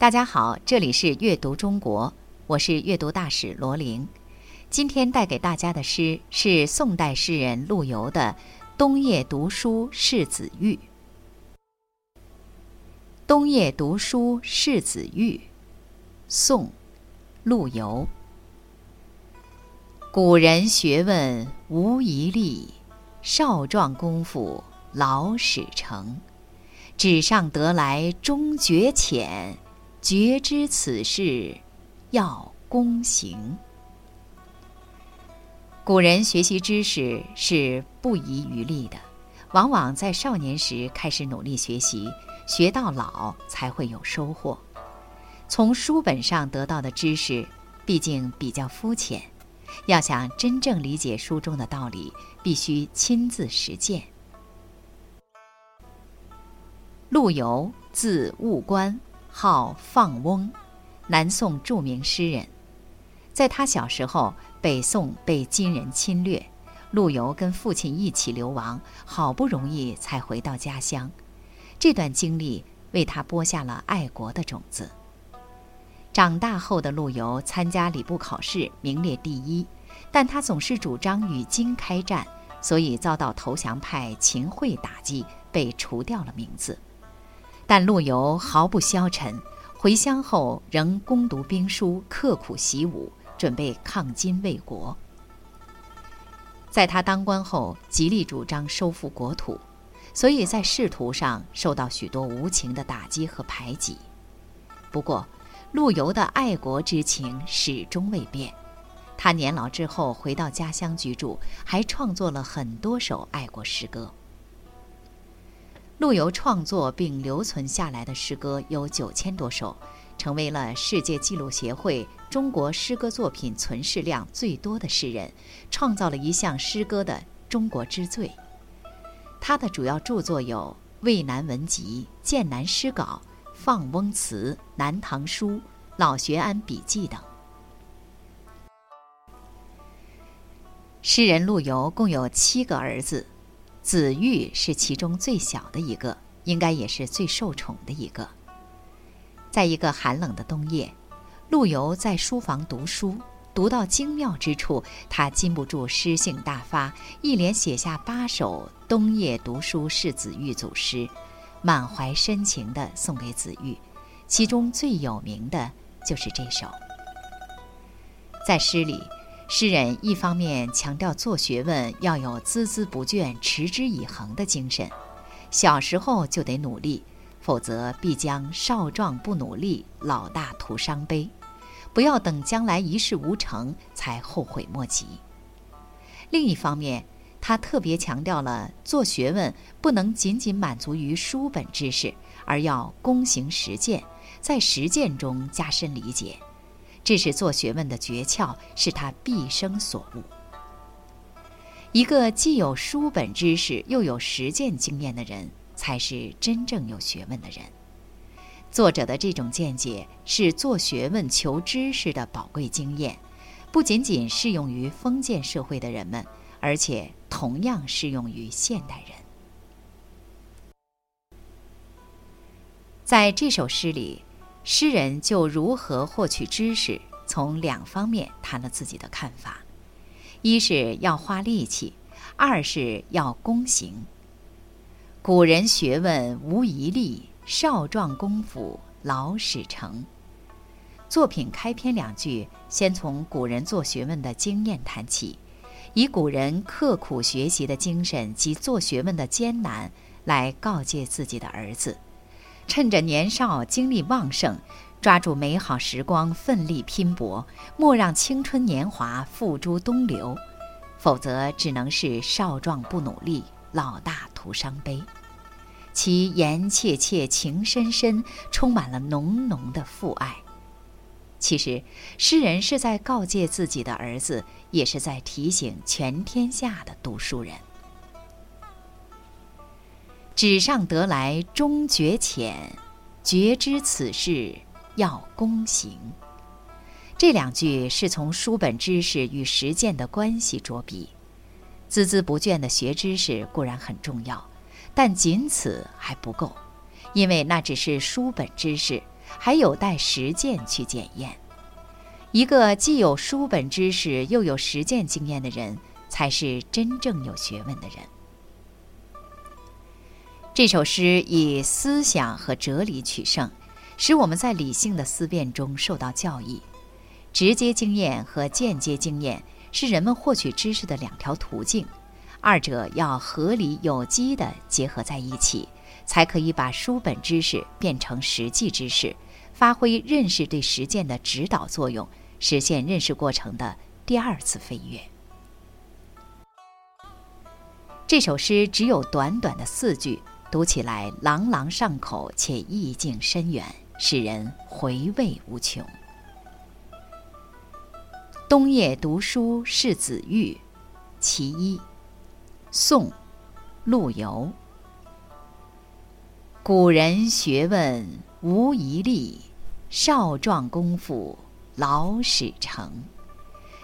大家好，这里是阅读中国，我是阅读大使罗琳。今天带给大家的诗是宋代诗人陆游的《冬夜读书示子玉》。冬夜读书示子玉，宋·陆游。古人学问无遗力，少壮功夫老始成。纸上得来终觉浅。觉知此事，要躬行。古人学习知识是不遗余力的，往往在少年时开始努力学习，学到老才会有收获。从书本上得到的知识，毕竟比较肤浅，要想真正理解书中的道理，必须亲自实践。陆游，字务观。号放翁，南宋著名诗人。在他小时候，北宋被金人侵略，陆游跟父亲一起流亡，好不容易才回到家乡。这段经历为他播下了爱国的种子。长大后的陆游参加礼部考试，名列第一，但他总是主张与金开战，所以遭到投降派秦桧打击，被除掉了名字。但陆游毫不消沉，回乡后仍攻读兵书，刻苦习武，准备抗金卫国。在他当官后，极力主张收复国土，所以在仕途上受到许多无情的打击和排挤。不过，陆游的爱国之情始终未变。他年老之后回到家乡居住，还创作了很多首爱国诗歌。陆游创作并留存下来的诗歌有九千多首，成为了世界纪录协会中国诗歌作品存世量最多的诗人，创造了一项诗歌的中国之最。他的主要著作有《渭南文集》《剑南诗稿》《放翁词》《南唐书》《老学庵笔记》等。诗人陆游共有七个儿子。子玉是其中最小的一个，应该也是最受宠的一个。在一个寒冷的冬夜，陆游在书房读书，读到精妙之处，他禁不住诗兴大发，一连写下八首《冬夜读书示子玉》组诗，满怀深情地送给子玉。其中最有名的就是这首。在诗里。诗人一方面强调做学问要有孜孜不倦、持之以恒的精神，小时候就得努力，否则必将少壮不努力，老大徒伤悲。不要等将来一事无成才后悔莫及。另一方面，他特别强调了做学问不能仅仅满足于书本知识，而要躬行实践，在实践中加深理解。这是做学问的诀窍，是他毕生所悟。一个既有书本知识又有实践经验的人，才是真正有学问的人。作者的这种见解是做学问、求知识的宝贵经验，不仅仅适用于封建社会的人们，而且同样适用于现代人。在这首诗里。诗人就如何获取知识，从两方面谈了自己的看法：一是要花力气，二是要躬行。古人学问无遗力，少壮功夫老始成。作品开篇两句，先从古人做学问的经验谈起，以古人刻苦学习的精神及做学问的艰难，来告诫自己的儿子。趁着年少精力旺盛，抓住美好时光，奋力拼搏，莫让青春年华付诸东流，否则只能是少壮不努力，老大徒伤悲。其言切切，情深深，充满了浓浓的父爱。其实，诗人是在告诫自己的儿子，也是在提醒全天下的读书人。纸上得来终觉浅，觉知此事要躬行。这两句是从书本知识与实践的关系着笔。孜孜不倦的学知识固然很重要，但仅此还不够，因为那只是书本知识，还有待实践去检验。一个既有书本知识又有实践经验的人，才是真正有学问的人。这首诗以思想和哲理取胜，使我们在理性的思辨中受到教益。直接经验和间接经验是人们获取知识的两条途径，二者要合理有机地结合在一起，才可以把书本知识变成实际知识，发挥认识对实践的指导作用，实现认识过程的第二次飞跃。这首诗只有短短的四句，读起来朗朗上口且意境深远，使人回味无穷。冬夜读书是子玉，其一。宋，陆游。古人学问无遗力，少壮功夫老始成。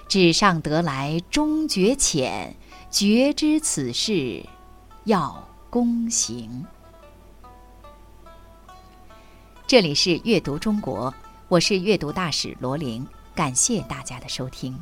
纸上得来终觉浅，绝知此事要躬行。这里是阅读中国，我是阅读大使罗琳。感谢大家的收听。